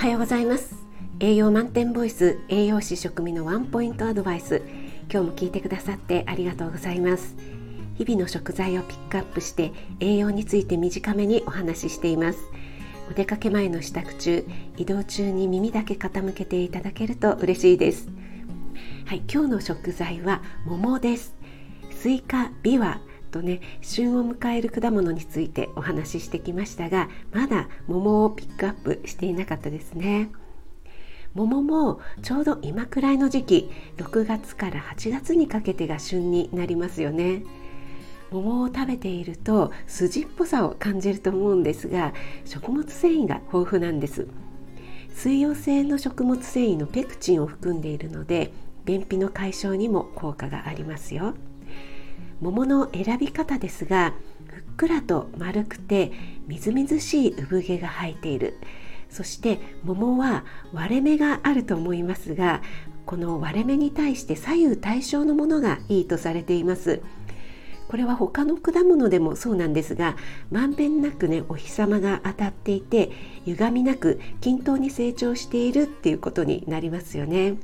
はようございます。栄養満点ボイス栄養士食味のワンポイントアドバイス。今日も聞いてくださってありがとうございます。日々の食材をピックアップして栄養について短めにお話ししています。お出かけ前の支度中移動中に耳だけ傾けていただけると嬉しいです。はい今日の食材は桃です。スイカビワとね旬を迎える果物についてお話ししてきましたがまだ桃をピックアップしていなかったですね。桃もちょうど今くらいの時期6月から8月にかけてが旬になりますよね。桃を食べていると筋っぽさを感じると思うんですが食物繊維が豊富なんです。水溶性の食物繊維のペクチンを含んでいるので便秘の解消にも効果がありますよ。桃の選び方ですがふっくらと丸くてみずみずしい産毛が生えているそして桃は割れ目があると思いますがこの割れ目に対して左右対称のものがいいとされていますこれは他の果物でもそうなんですがまんべんなくねお日様が当たっていて歪みなく均等に成長しているっていうことになりますよね。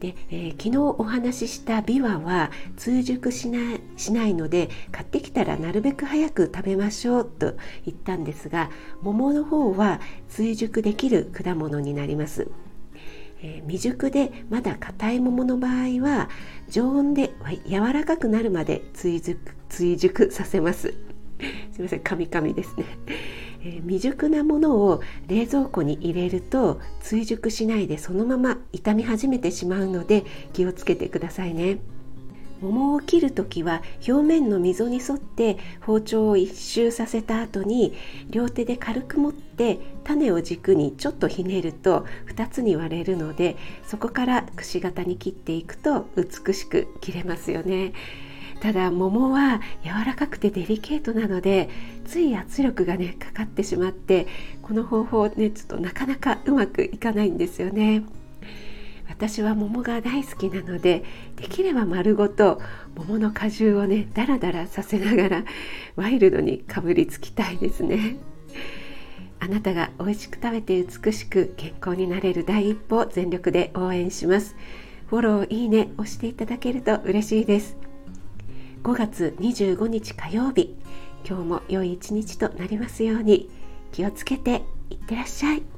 で、えー、昨日お話ししたビワは追熟しないしないので買ってきたらなるべく早く食べましょうと言ったんですが桃の方は追熟できる果物になります。えー、未熟でまだ硬い桃の場合は常温で柔らかくなるまで追熟追熟させます すみませんカミカミですね、えー、未熟なものを冷蔵庫に入れると追熟しないでそのまま傷み始めてしまうので気をつけてくださいね桃を切る時は表面の溝に沿って包丁を一周させた後に両手で軽く持って種を軸にちょっとひねると2つに割れるのでそこからくし形に切っていくと美しく切れますよね。ただ桃は柔らかくてデリケートなのでつい圧力がねかかってしまってこの方法ねちょっとなかなかうまくいかないんですよね。私は桃が大好きなのでできれば丸ごと桃の果汁をねダラダラさせながらワイルドにかぶりつきたいですね。あなたが美味しく食べて美しく健康になれる第一歩を全力で応援します。フォローいいね押していただけると嬉しいです。5月25日火曜日。今日も良い一日となりますように。気をつけていってらっしゃい。